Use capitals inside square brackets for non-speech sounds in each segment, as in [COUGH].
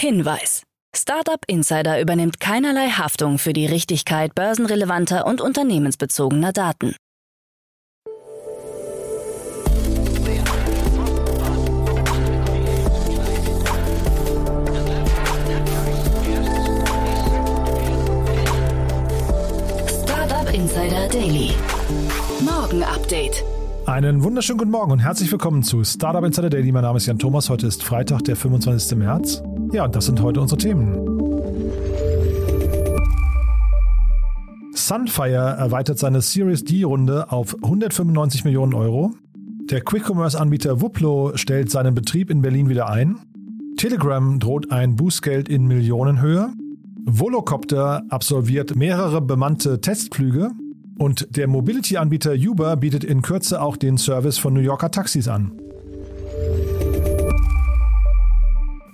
Hinweis. Startup Insider übernimmt keinerlei Haftung für die Richtigkeit börsenrelevanter und unternehmensbezogener Daten. Startup Insider Daily. Morgen Update. Einen wunderschönen guten Morgen und herzlich willkommen zu Startup Insider Daily. Mein Name ist Jan Thomas. Heute ist Freitag, der 25. März. Ja, das sind heute unsere Themen. Sunfire erweitert seine Series D-Runde auf 195 Millionen Euro. Der Quick-Commerce-Anbieter Wuplo stellt seinen Betrieb in Berlin wieder ein. Telegram droht ein Bußgeld in Millionenhöhe. Volocopter absolviert mehrere bemannte Testflüge. Und der Mobility-Anbieter Uber bietet in Kürze auch den Service von New Yorker Taxis an.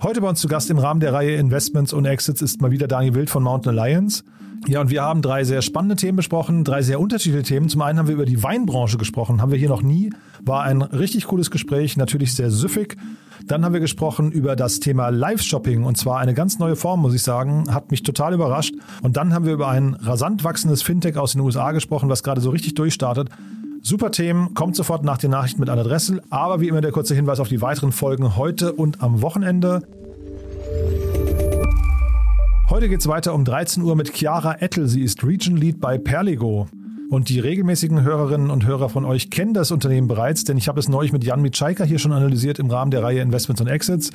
Heute bei uns zu Gast im Rahmen der Reihe Investments und Exits ist mal wieder Daniel Wild von Mountain Alliance. Ja, und wir haben drei sehr spannende Themen besprochen, drei sehr unterschiedliche Themen. Zum einen haben wir über die Weinbranche gesprochen, haben wir hier noch nie. War ein richtig cooles Gespräch, natürlich sehr süffig. Dann haben wir gesprochen über das Thema Live-Shopping und zwar eine ganz neue Form, muss ich sagen. Hat mich total überrascht. Und dann haben wir über ein rasant wachsendes Fintech aus den USA gesprochen, was gerade so richtig durchstartet. Super Themen, kommt sofort nach den Nachrichten mit Anna Dressel. Aber wie immer der kurze Hinweis auf die weiteren Folgen heute und am Wochenende. Heute geht es weiter um 13 Uhr mit Chiara Ettel. Sie ist Region Lead bei Perligo. Und die regelmäßigen Hörerinnen und Hörer von euch kennen das Unternehmen bereits, denn ich habe es neulich mit Jan Mitschaiker hier schon analysiert im Rahmen der Reihe Investments und Exits.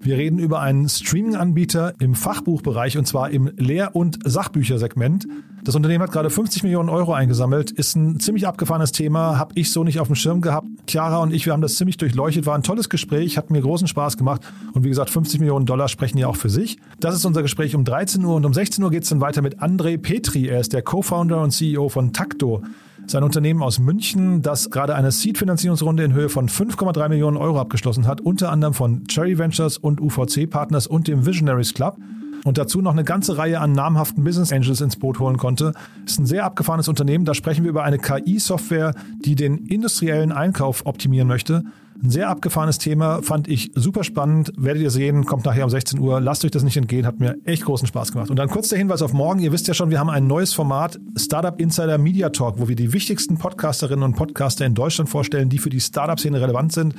Wir reden über einen Streaming-Anbieter im Fachbuchbereich und zwar im Lehr- und Sachbüchersegment. Das Unternehmen hat gerade 50 Millionen Euro eingesammelt, ist ein ziemlich abgefahrenes Thema, habe ich so nicht auf dem Schirm gehabt. Chiara und ich, wir haben das ziemlich durchleuchtet, war ein tolles Gespräch, hat mir großen Spaß gemacht und wie gesagt, 50 Millionen Dollar sprechen ja auch für sich. Das ist unser Gespräch um 13 Uhr und um 16 Uhr geht es dann weiter mit André Petri. Er ist der Co-Founder und CEO von Takto. Sein Unternehmen aus München, das gerade eine Seed-Finanzierungsrunde in Höhe von 5,3 Millionen Euro abgeschlossen hat, unter anderem von Cherry Ventures und UVC Partners und dem Visionaries Club und dazu noch eine ganze Reihe an namhaften Business Angels ins Boot holen konnte. Ist ein sehr abgefahrenes Unternehmen. Da sprechen wir über eine KI-Software, die den industriellen Einkauf optimieren möchte. Ein sehr abgefahrenes Thema, fand ich super spannend. Werdet ihr sehen, kommt nachher um 16 Uhr. Lasst euch das nicht entgehen, hat mir echt großen Spaß gemacht. Und dann kurz der Hinweis auf morgen. Ihr wisst ja schon, wir haben ein neues Format, Startup Insider Media Talk, wo wir die wichtigsten Podcasterinnen und Podcaster in Deutschland vorstellen, die für die Startup-Szene relevant sind.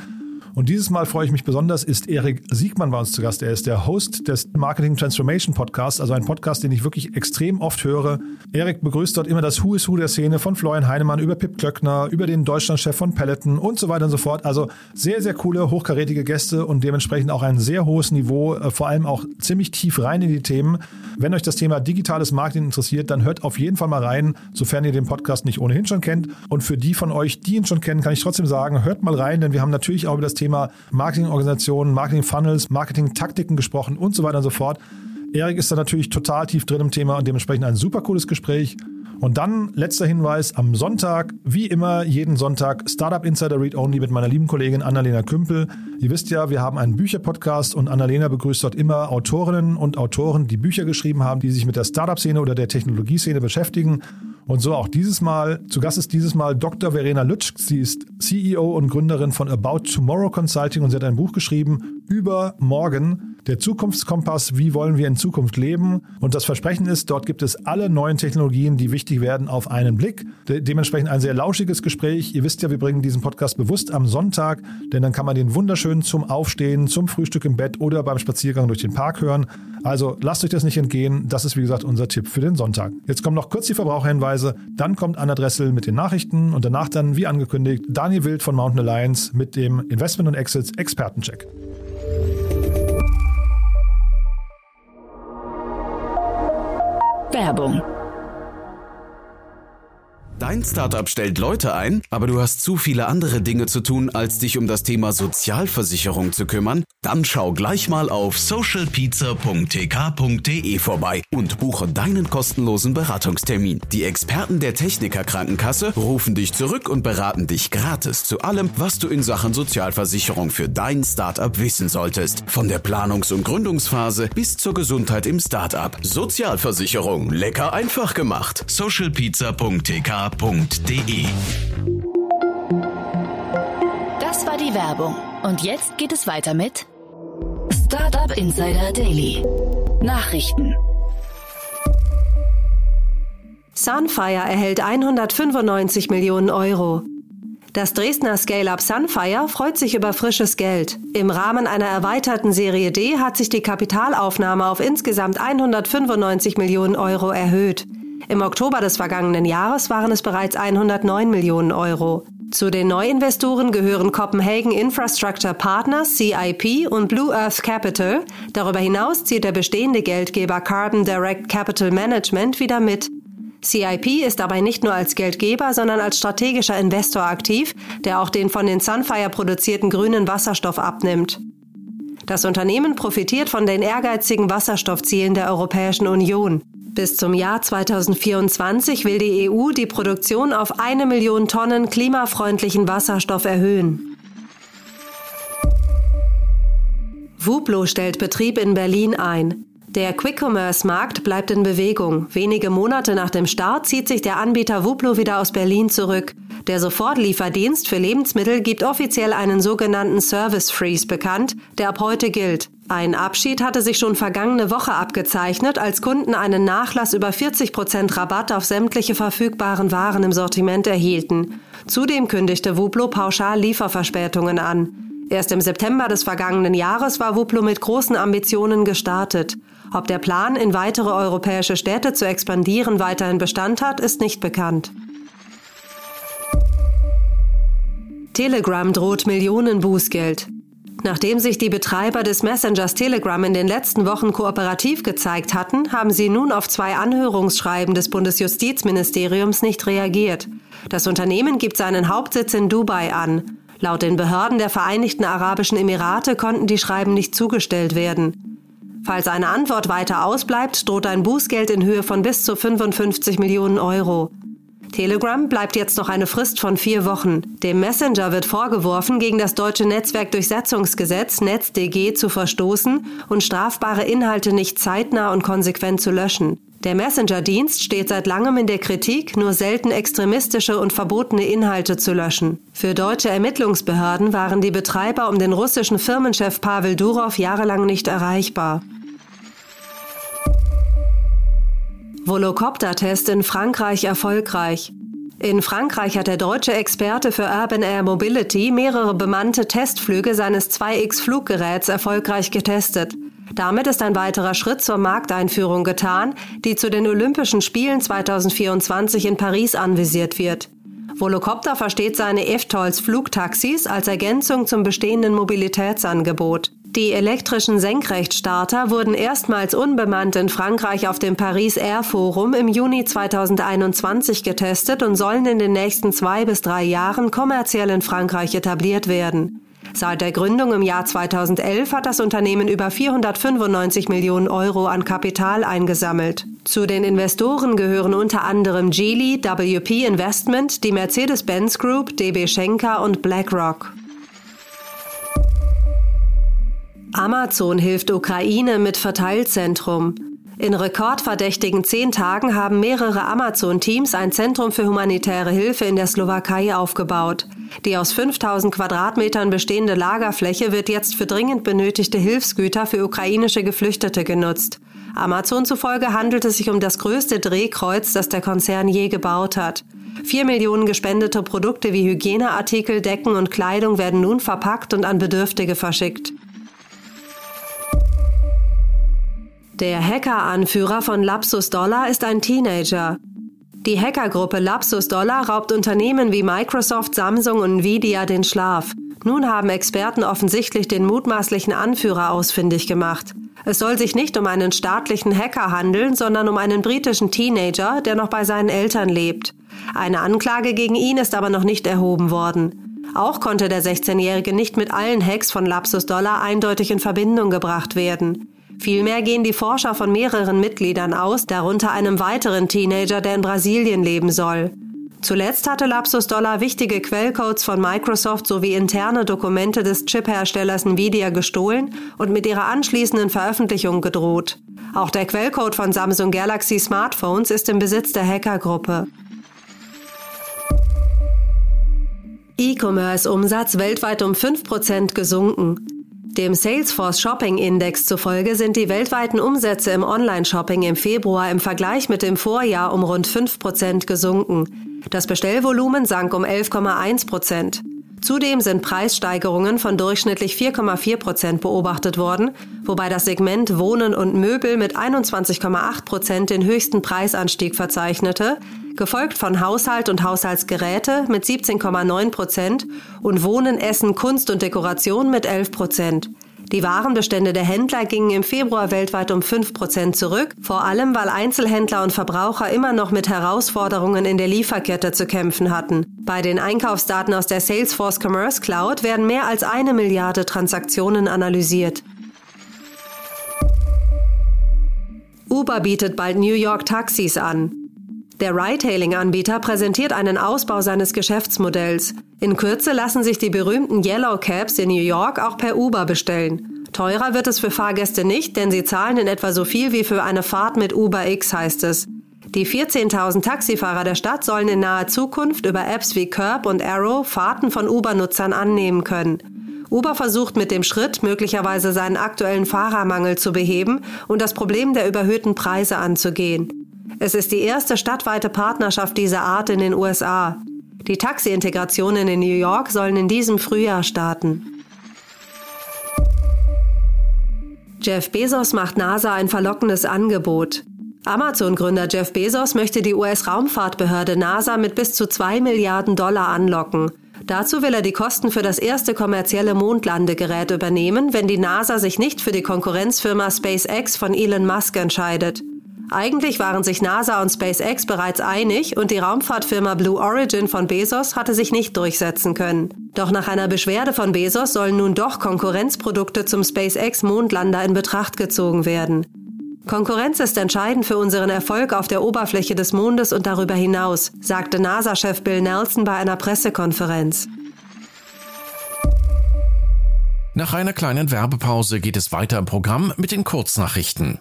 Und dieses Mal freue ich mich besonders, ist Erik Siegmann bei uns zu Gast. Er ist der Host des Marketing Transformation Podcasts, also ein Podcast, den ich wirklich extrem oft höre. Erik begrüßt dort immer das Who is Who der Szene von Florian Heinemann über Pip Klöckner, über den Deutschlandchef von Peloton und so weiter und so fort. Also sehr, sehr coole, hochkarätige Gäste und dementsprechend auch ein sehr hohes Niveau, äh, vor allem auch ziemlich tief rein in die Themen. Wenn euch das Thema digitales Marketing interessiert, dann hört auf jeden Fall mal rein, sofern ihr den Podcast nicht ohnehin schon kennt. Und für die von euch, die ihn schon kennen, kann ich trotzdem sagen, hört mal rein, denn wir haben natürlich auch über das Thema Thema Marketingorganisationen, Marketing-Funnels, Marketing-Taktiken gesprochen und so weiter und so fort. Erik ist da natürlich total tief drin im Thema und dementsprechend ein super cooles Gespräch. Und dann letzter Hinweis am Sonntag, wie immer jeden Sonntag Startup Insider Read Only mit meiner lieben Kollegin Annalena Kümpel. Ihr wisst ja, wir haben einen Bücherpodcast und Annalena begrüßt dort immer Autorinnen und Autoren, die Bücher geschrieben haben, die sich mit der Startup-Szene oder der Technologieszene beschäftigen. Und so auch dieses Mal. Zu Gast ist dieses Mal Dr. Verena Lütsch. Sie ist CEO und Gründerin von About Tomorrow Consulting und sie hat ein Buch geschrieben über morgen. Der Zukunftskompass, wie wollen wir in Zukunft leben? Und das Versprechen ist, dort gibt es alle neuen Technologien, die wichtig werden, auf einen Blick. De dementsprechend ein sehr lauschiges Gespräch. Ihr wisst ja, wir bringen diesen Podcast bewusst am Sonntag, denn dann kann man den wunderschön zum Aufstehen, zum Frühstück im Bett oder beim Spaziergang durch den Park hören. Also lasst euch das nicht entgehen. Das ist, wie gesagt, unser Tipp für den Sonntag. Jetzt kommen noch kurz die Verbraucherhinweise. Dann kommt Anna Dressel mit den Nachrichten und danach dann, wie angekündigt, Daniel Wild von Mountain Alliance mit dem Investment und Exits Expertencheck. Werbung Dein Startup stellt Leute ein, aber du hast zu viele andere Dinge zu tun, als dich um das Thema Sozialversicherung zu kümmern? Dann schau gleich mal auf socialpizza.tk.de vorbei und buche deinen kostenlosen Beratungstermin. Die Experten der Techniker Krankenkasse rufen dich zurück und beraten dich gratis zu allem, was du in Sachen Sozialversicherung für dein Startup wissen solltest. Von der Planungs- und Gründungsphase bis zur Gesundheit im Startup. Sozialversicherung, lecker einfach gemacht. socialpizza.tk www.ftf.de. Das war die Werbung. Und jetzt geht es weiter mit Startup Insider Daily. Nachrichten. Sunfire erhält 195 Millionen Euro. Das Dresdner Scale-Up Sunfire freut sich über frisches Geld. Im Rahmen einer erweiterten Serie D hat sich die Kapitalaufnahme auf insgesamt 195 Millionen Euro erhöht. Im Oktober des vergangenen Jahres waren es bereits 109 Millionen Euro. Zu den Neuinvestoren gehören Copenhagen Infrastructure Partners, CIP und Blue Earth Capital. Darüber hinaus zieht der bestehende Geldgeber Carbon Direct Capital Management wieder mit. CIP ist dabei nicht nur als Geldgeber, sondern als strategischer Investor aktiv, der auch den von den Sunfire produzierten grünen Wasserstoff abnimmt. Das Unternehmen profitiert von den ehrgeizigen Wasserstoffzielen der Europäischen Union. Bis zum Jahr 2024 will die EU die Produktion auf eine Million Tonnen klimafreundlichen Wasserstoff erhöhen. Wuplo stellt Betrieb in Berlin ein. Der Quick-Commerce-Markt bleibt in Bewegung. Wenige Monate nach dem Start zieht sich der Anbieter Wuplo wieder aus Berlin zurück. Der Sofortlieferdienst für Lebensmittel gibt offiziell einen sogenannten Service Freeze bekannt, der ab heute gilt. Ein Abschied hatte sich schon vergangene Woche abgezeichnet, als Kunden einen Nachlass über 40 Prozent Rabatt auf sämtliche verfügbaren Waren im Sortiment erhielten. Zudem kündigte Wuplo pauschal Lieferverspätungen an. Erst im September des vergangenen Jahres war Wuplo mit großen Ambitionen gestartet. Ob der Plan, in weitere europäische Städte zu expandieren, weiterhin Bestand hat, ist nicht bekannt. Telegram droht Millionen Bußgeld. Nachdem sich die Betreiber des Messengers Telegram in den letzten Wochen kooperativ gezeigt hatten, haben sie nun auf zwei Anhörungsschreiben des Bundesjustizministeriums nicht reagiert. Das Unternehmen gibt seinen Hauptsitz in Dubai an. Laut den Behörden der Vereinigten Arabischen Emirate konnten die Schreiben nicht zugestellt werden. Falls eine Antwort weiter ausbleibt, droht ein Bußgeld in Höhe von bis zu 55 Millionen Euro. Telegram bleibt jetzt noch eine Frist von vier Wochen. Dem Messenger wird vorgeworfen, gegen das deutsche Netzwerkdurchsetzungsgesetz NetzDG zu verstoßen und strafbare Inhalte nicht zeitnah und konsequent zu löschen. Der Messenger-Dienst steht seit langem in der Kritik, nur selten extremistische und verbotene Inhalte zu löschen. Für deutsche Ermittlungsbehörden waren die Betreiber um den russischen Firmenchef Pavel Durov jahrelang nicht erreichbar. Volocopter-Test in Frankreich erfolgreich. In Frankreich hat der deutsche Experte für Urban Air Mobility mehrere bemannte Testflüge seines 2X-Fluggeräts erfolgreich getestet. Damit ist ein weiterer Schritt zur Markteinführung getan, die zu den Olympischen Spielen 2024 in Paris anvisiert wird. Volocopter versteht seine EFTOLs Flugtaxis als Ergänzung zum bestehenden Mobilitätsangebot. Die elektrischen Senkrechtstarter wurden erstmals unbemannt in Frankreich auf dem Paris Air Forum im Juni 2021 getestet und sollen in den nächsten zwei bis drei Jahren kommerziell in Frankreich etabliert werden. Seit der Gründung im Jahr 2011 hat das Unternehmen über 495 Millionen Euro an Kapital eingesammelt. Zu den Investoren gehören unter anderem Geely, WP Investment, die Mercedes-Benz Group, DB Schenker und BlackRock. Amazon hilft Ukraine mit Verteilzentrum. In rekordverdächtigen zehn Tagen haben mehrere Amazon-Teams ein Zentrum für humanitäre Hilfe in der Slowakei aufgebaut. Die aus 5000 Quadratmetern bestehende Lagerfläche wird jetzt für dringend benötigte Hilfsgüter für ukrainische Geflüchtete genutzt. Amazon zufolge handelt es sich um das größte Drehkreuz, das der Konzern je gebaut hat. Vier Millionen gespendete Produkte wie Hygieneartikel, Decken und Kleidung werden nun verpackt und an Bedürftige verschickt. Der Hacker-Anführer von Lapsus Dollar ist ein Teenager. Die Hackergruppe Lapsus Dollar raubt Unternehmen wie Microsoft, Samsung und Nvidia den Schlaf. Nun haben Experten offensichtlich den mutmaßlichen Anführer ausfindig gemacht. Es soll sich nicht um einen staatlichen Hacker handeln, sondern um einen britischen Teenager, der noch bei seinen Eltern lebt. Eine Anklage gegen ihn ist aber noch nicht erhoben worden. Auch konnte der 16-Jährige nicht mit allen Hacks von Lapsus Dollar eindeutig in Verbindung gebracht werden. Vielmehr gehen die Forscher von mehreren Mitgliedern aus, darunter einem weiteren Teenager, der in Brasilien leben soll. Zuletzt hatte Lapsus Dollar wichtige Quellcodes von Microsoft sowie interne Dokumente des Chipherstellers Nvidia gestohlen und mit ihrer anschließenden Veröffentlichung gedroht. Auch der Quellcode von Samsung Galaxy Smartphones ist im Besitz der Hackergruppe. E-Commerce-Umsatz weltweit um 5% gesunken. Dem Salesforce Shopping Index zufolge sind die weltweiten Umsätze im Online-Shopping im Februar im Vergleich mit dem Vorjahr um rund 5 Prozent gesunken. Das Bestellvolumen sank um 11,1 Prozent. Zudem sind Preissteigerungen von durchschnittlich 4,4 Prozent beobachtet worden, wobei das Segment Wohnen und Möbel mit 21,8 Prozent den höchsten Preisanstieg verzeichnete, gefolgt von Haushalt und Haushaltsgeräte mit 17,9 Prozent und Wohnen, Essen, Kunst und Dekoration mit 11 Prozent. Die Warenbestände der Händler gingen im Februar weltweit um 5 Prozent zurück, vor allem weil Einzelhändler und Verbraucher immer noch mit Herausforderungen in der Lieferkette zu kämpfen hatten. Bei den Einkaufsdaten aus der Salesforce Commerce Cloud werden mehr als eine Milliarde Transaktionen analysiert. Uber bietet bald New York Taxis an. Der Ride-Hailing-Anbieter präsentiert einen Ausbau seines Geschäftsmodells. In Kürze lassen sich die berühmten Yellow Cabs in New York auch per Uber bestellen. Teurer wird es für Fahrgäste nicht, denn sie zahlen in etwa so viel wie für eine Fahrt mit Uber X, heißt es. Die 14.000 Taxifahrer der Stadt sollen in naher Zukunft über Apps wie Curb und Arrow Fahrten von Uber-Nutzern annehmen können. Uber versucht mit dem Schritt möglicherweise seinen aktuellen Fahrermangel zu beheben und das Problem der überhöhten Preise anzugehen. Es ist die erste stadtweite Partnerschaft dieser Art in den USA. Die Taxi-Integrationen in New York sollen in diesem Frühjahr starten. Jeff Bezos macht NASA ein verlockendes Angebot. Amazon-Gründer Jeff Bezos möchte die US-Raumfahrtbehörde NASA mit bis zu 2 Milliarden Dollar anlocken. Dazu will er die Kosten für das erste kommerzielle Mondlandegerät übernehmen, wenn die NASA sich nicht für die Konkurrenzfirma SpaceX von Elon Musk entscheidet. Eigentlich waren sich NASA und SpaceX bereits einig und die Raumfahrtfirma Blue Origin von Bezos hatte sich nicht durchsetzen können. Doch nach einer Beschwerde von Bezos sollen nun doch Konkurrenzprodukte zum SpaceX Mondlander in Betracht gezogen werden. Konkurrenz ist entscheidend für unseren Erfolg auf der Oberfläche des Mondes und darüber hinaus, sagte NASA-Chef Bill Nelson bei einer Pressekonferenz. Nach einer kleinen Werbepause geht es weiter im Programm mit den Kurznachrichten.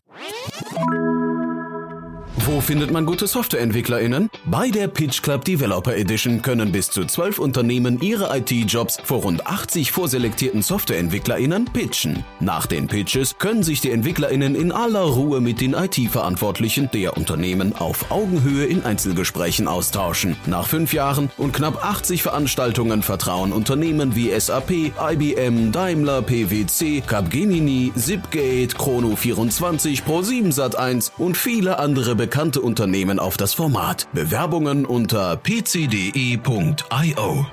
Wo findet man gute SoftwareentwicklerInnen? Bei der Pitch Club Developer Edition können bis zu zwölf Unternehmen ihre IT-Jobs vor rund 80 vorselektierten SoftwareentwicklerInnen pitchen. Nach den Pitches können sich die EntwicklerInnen in aller Ruhe mit den IT-Verantwortlichen der Unternehmen auf Augenhöhe in Einzelgesprächen austauschen. Nach fünf Jahren und knapp 80 Veranstaltungen vertrauen Unternehmen wie SAP, IBM, Daimler, PwC, Capgemini, Zipgate, Chrono24, Pro7 Sat1 und viele andere bekannte Unternehmen auf das Format. Bewerbungen unter pcde.io.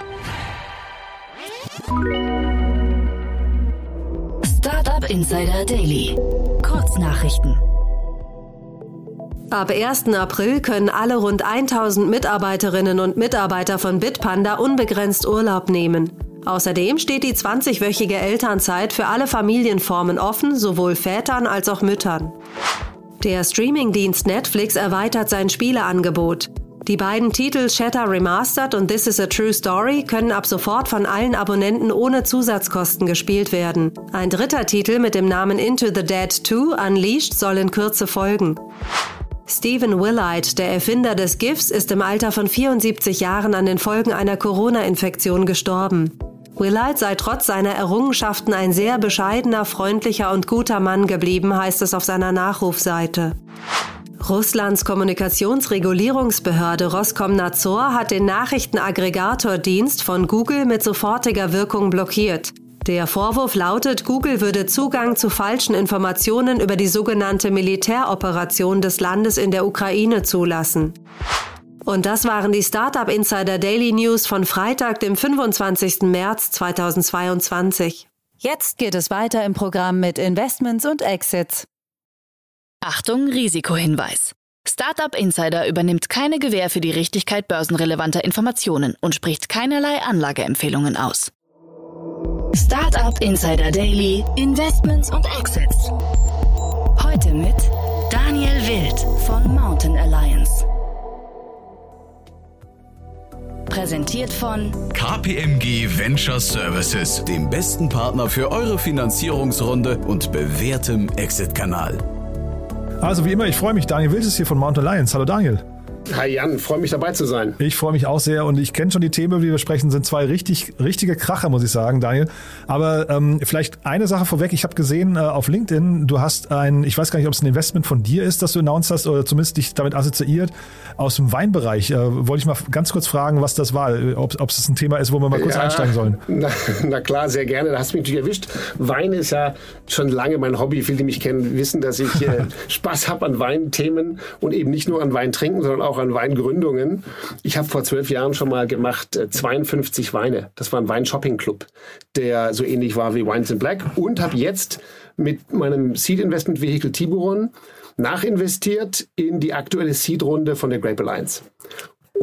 Startup Insider Daily. Kurznachrichten. Ab 1. April können alle rund 1000 Mitarbeiterinnen und Mitarbeiter von Bitpanda unbegrenzt Urlaub nehmen. Außerdem steht die 20-wöchige Elternzeit für alle Familienformen offen, sowohl Vätern als auch Müttern. Der Streamingdienst Netflix erweitert sein Spieleangebot. Die beiden Titel Shatter Remastered und This is a True Story können ab sofort von allen Abonnenten ohne Zusatzkosten gespielt werden. Ein dritter Titel mit dem Namen Into the Dead 2 Unleashed soll in Kürze folgen. Stephen Willard, der Erfinder des GIFs, ist im Alter von 74 Jahren an den Folgen einer Corona-Infektion gestorben. Willard sei trotz seiner Errungenschaften ein sehr bescheidener, freundlicher und guter Mann geblieben, heißt es auf seiner Nachrufseite. Russlands Kommunikationsregulierungsbehörde Roskomnadzor hat den Nachrichtenaggregatordienst von Google mit sofortiger Wirkung blockiert. Der Vorwurf lautet, Google würde Zugang zu falschen Informationen über die sogenannte Militäroperation des Landes in der Ukraine zulassen. Und das waren die Startup Insider Daily News von Freitag, dem 25. März 2022. Jetzt geht es weiter im Programm mit Investments und Exits. Achtung, Risikohinweis. Startup Insider übernimmt keine Gewähr für die Richtigkeit börsenrelevanter Informationen und spricht keinerlei Anlageempfehlungen aus. Startup Insider Daily, Investments und Exits. Heute mit Daniel Wild von Mountain Alliance. Präsentiert von KPMG Venture Services, dem besten Partner für eure Finanzierungsrunde und bewährtem Exit-Kanal. Also wie immer, ich freue mich. Daniel Wild ist hier von Mount Alliance. Hallo Daniel. Hi Jan, freue mich dabei zu sein. Ich freue mich auch sehr und ich kenne schon die Themen, über die wir sprechen, sind zwei richtig, richtige Kracher, muss ich sagen, Daniel. Aber ähm, vielleicht eine Sache vorweg. Ich habe gesehen äh, auf LinkedIn, du hast ein, ich weiß gar nicht, ob es ein Investment von dir ist, das du announced hast oder zumindest dich damit assoziiert, aus dem Weinbereich. Äh, wollte ich mal ganz kurz fragen, was das war, ob es ein Thema ist, wo wir mal kurz ja, einsteigen sollen. [LAUGHS] Na, na, klar, sehr gerne. Da hast du mich natürlich erwischt. Wein ist ja schon lange mein Hobby. Viele, die mich kennen, wissen, dass ich äh, [LAUGHS] Spaß habe an Weinthemen und eben nicht nur an Wein trinken, sondern auch an Weingründungen. Ich habe vor zwölf Jahren schon mal gemacht äh, 52 Weine. Das war ein Wein-Shopping-Club, der so ähnlich war wie Wines in Black und habe jetzt mit meinem Seed Investment Vehicle Tiburon nachinvestiert in die aktuelle Seed-Runde von der Grape Alliance.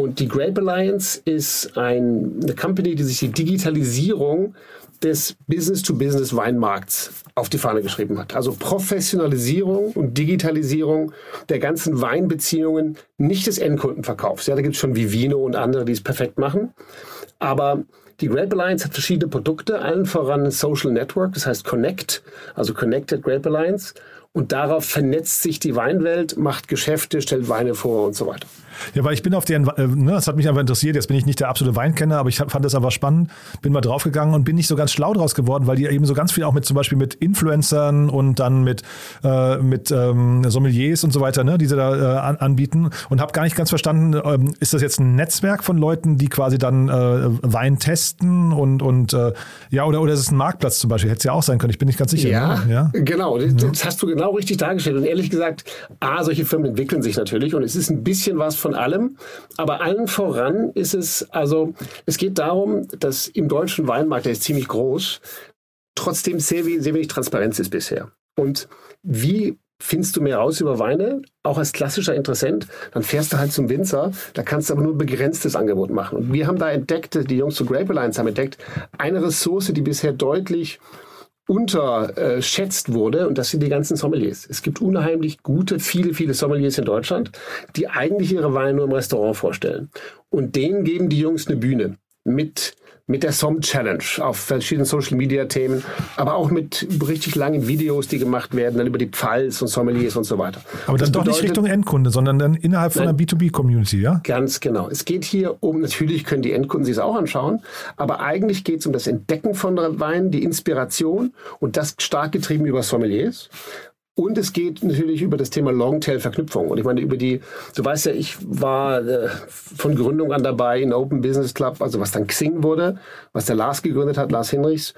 Und die Grape Alliance ist ein, eine Company, die sich die Digitalisierung des Business-to-Business-Weinmarkts auf die Fahne geschrieben hat. Also Professionalisierung und Digitalisierung der ganzen Weinbeziehungen, nicht des Endkundenverkaufs. Ja, da gibt es schon Vivino und andere, die es perfekt machen. Aber die Grape Alliance hat verschiedene Produkte, allen voran Social Network, das heißt Connect, also Connected Grape Alliance. Und darauf vernetzt sich die Weinwelt, macht Geschäfte, stellt Weine vor und so weiter. Ja, weil ich bin auf deren, äh, ne, das hat mich einfach interessiert. Jetzt bin ich nicht der absolute Weinkenner, aber ich fand das einfach spannend. Bin mal draufgegangen und bin nicht so ganz schlau draus geworden, weil die eben so ganz viel auch mit zum Beispiel mit Influencern und dann mit, äh, mit ähm, Sommeliers und so weiter, ne, die sie da äh, an, anbieten und habe gar nicht ganz verstanden, ähm, ist das jetzt ein Netzwerk von Leuten, die quasi dann äh, Wein testen und, und äh, ja, oder, oder ist es ein Marktplatz zum Beispiel? Hätte es ja auch sein können, ich bin nicht ganz sicher. Ja, ne? ja? genau. Das, das hast du genau richtig dargestellt. Und ehrlich gesagt, A, solche Firmen entwickeln sich natürlich und es ist ein bisschen was von von allem. Aber allen voran ist es, also es geht darum, dass im deutschen Weinmarkt, der ist ziemlich groß, trotzdem sehr, sehr wenig Transparenz ist bisher. Und wie findest du mehr raus über Weine, auch als klassischer Interessent, dann fährst du halt zum Winzer, da kannst du aber nur ein begrenztes Angebot machen. Und wir haben da entdeckt, die Jungs zu Grape Alliance haben entdeckt, eine Ressource, die bisher deutlich unterschätzt wurde, und das sind die ganzen Sommeliers. Es gibt unheimlich gute, viele, viele Sommeliers in Deutschland, die eigentlich ihre Weine nur im Restaurant vorstellen. Und denen geben die Jungs eine Bühne mit mit der SOM Challenge auf verschiedenen Social Media Themen, aber auch mit richtig langen Videos, die gemacht werden, dann über die Pfalz und Sommeliers und so weiter. Aber das dann doch nicht Richtung Endkunde, sondern dann innerhalb von einer B2B-Community, ja? Ganz genau. Es geht hier um, natürlich können die Endkunden sich es auch anschauen, aber eigentlich geht es um das Entdecken von Wein, die Inspiration und das stark getrieben über Sommeliers. Und es geht natürlich über das Thema Longtail-Verknüpfung. Und ich meine, über die, du weißt ja, ich war äh, von Gründung an dabei in Open Business Club, also was dann Xing wurde, was der Lars gegründet hat, Lars Hinrichs,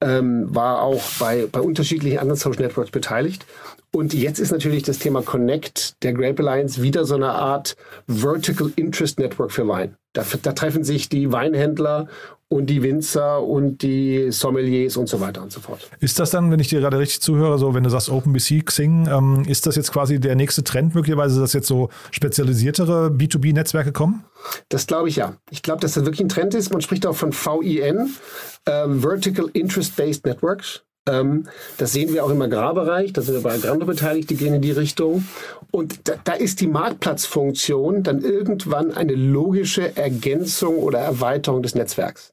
ähm, war auch bei, bei unterschiedlichen anderen Social Networks beteiligt. Und jetzt ist natürlich das Thema Connect der Grape Alliance wieder so eine Art Vertical Interest Network für Wein. Da, da treffen sich die Weinhändler und die Winzer und die Sommeliers und so weiter und so fort. Ist das dann, wenn ich dir gerade richtig zuhöre, so wenn du sagst OpenBC, Xing, ähm, ist das jetzt quasi der nächste Trend möglicherweise, dass jetzt so spezialisiertere B2B-Netzwerke kommen? Das glaube ich ja. Ich glaube, dass das wirklich ein Trend ist. Man spricht auch von VIN, ähm, Vertical Interest Based Networks. Ähm, das sehen wir auch im Agrarbereich, da sind wir bei Agrando beteiligt, die gehen in die Richtung. Und da, da, ist die Marktplatzfunktion dann irgendwann eine logische Ergänzung oder Erweiterung des Netzwerks.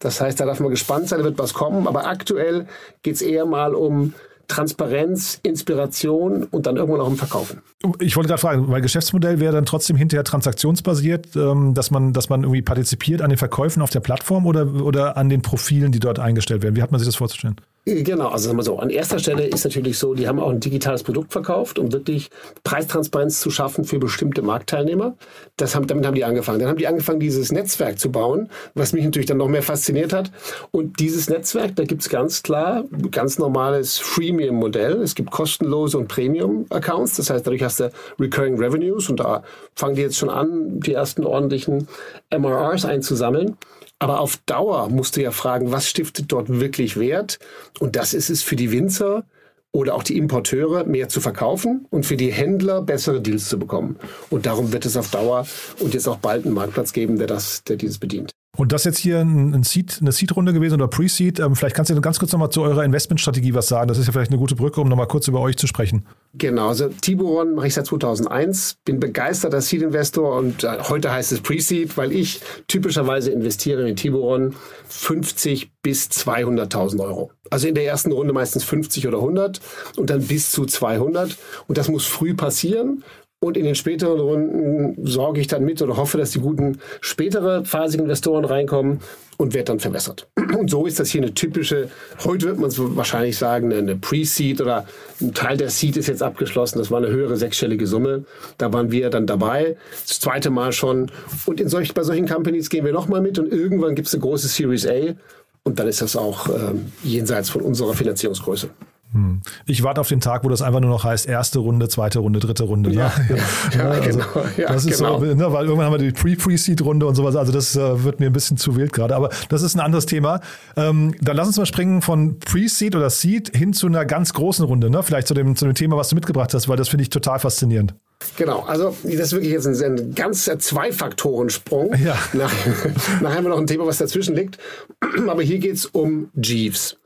Das heißt, da darf man gespannt sein, da wird was kommen. Aber aktuell geht es eher mal um Transparenz, Inspiration und dann irgendwann auch im Verkaufen. Ich wollte gerade fragen, weil Geschäftsmodell wäre dann trotzdem hinterher transaktionsbasiert, ähm, dass man, dass man irgendwie partizipiert an den Verkäufen auf der Plattform oder, oder an den Profilen, die dort eingestellt werden. Wie hat man sich das vorzustellen? Genau, also sagen wir so, an erster Stelle ist natürlich so, die haben auch ein digitales Produkt verkauft, um wirklich Preistransparenz zu schaffen für bestimmte Marktteilnehmer. Das haben, damit haben die angefangen. Dann haben die angefangen, dieses Netzwerk zu bauen, was mich natürlich dann noch mehr fasziniert hat. Und dieses Netzwerk, da gibt es ganz klar, ganz normales Freemium-Modell. Es gibt kostenlose und Premium-Accounts. Das heißt, dadurch hast du Recurring Revenues und da fangen die jetzt schon an, die ersten ordentlichen MRRs einzusammeln. Aber auf Dauer musst du ja fragen, was stiftet dort wirklich Wert? Und das ist es für die Winzer oder auch die Importeure mehr zu verkaufen und für die Händler bessere Deals zu bekommen. Und darum wird es auf Dauer und jetzt auch bald einen Marktplatz geben, der das, der dieses bedient. Und das jetzt hier ein Seed, eine Seed-Runde gewesen oder Pre-Seed. Ähm, vielleicht kannst du ganz kurz nochmal zu eurer Investmentstrategie was sagen. Das ist ja vielleicht eine gute Brücke, um nochmal kurz über euch zu sprechen. Genau, also Tiburon mache ich seit 2001, bin begeisterter Seed-Investor und äh, heute heißt es Pre-Seed, weil ich typischerweise investiere in Tiburon 50 bis 200.000 Euro. Also in der ersten Runde meistens 50 oder 100 und dann bis zu 200. Und das muss früh passieren Und in den späteren Runden sorge ich dann mit oder hoffe, dass die guten spätere phasigen Investoren reinkommen und werde dann verbessert. Und so ist das hier eine typische, heute wird man es wahrscheinlich sagen, eine Pre-Seed oder ein Teil der Seed ist jetzt abgeschlossen. Das war eine höhere sechsstellige Summe. Da waren wir dann dabei, das zweite Mal schon. Und in solch, bei solchen Companies gehen wir nochmal mit und irgendwann gibt es eine große Series A und dann ist das auch äh, jenseits von unserer Finanzierungsgröße. Hm. Ich warte auf den Tag, wo das einfach nur noch heißt, erste Runde, zweite Runde, dritte Runde. Ne? Ja, ja, [LAUGHS] ja, also, genau. Ja, das ist genau. so, ne, weil irgendwann haben wir die Pre-Pre-Seed-Runde und sowas. Also das äh, wird mir ein bisschen zu wild gerade. Aber das ist ein anderes Thema. Ähm, dann lass uns mal springen von Pre-Seed oder Seed hin zu einer ganz großen Runde. Ne? Vielleicht zu dem, zu dem Thema, was du mitgebracht hast, weil das finde ich total faszinierend. Genau, also das ist wirklich jetzt ein, ein ganz Zwei-Faktoren-Sprung. Ja. Nach, [LAUGHS] nachher haben wir noch ein Thema, was dazwischen liegt. [CLEARS THROAT] Aber hier geht es um Jeeves.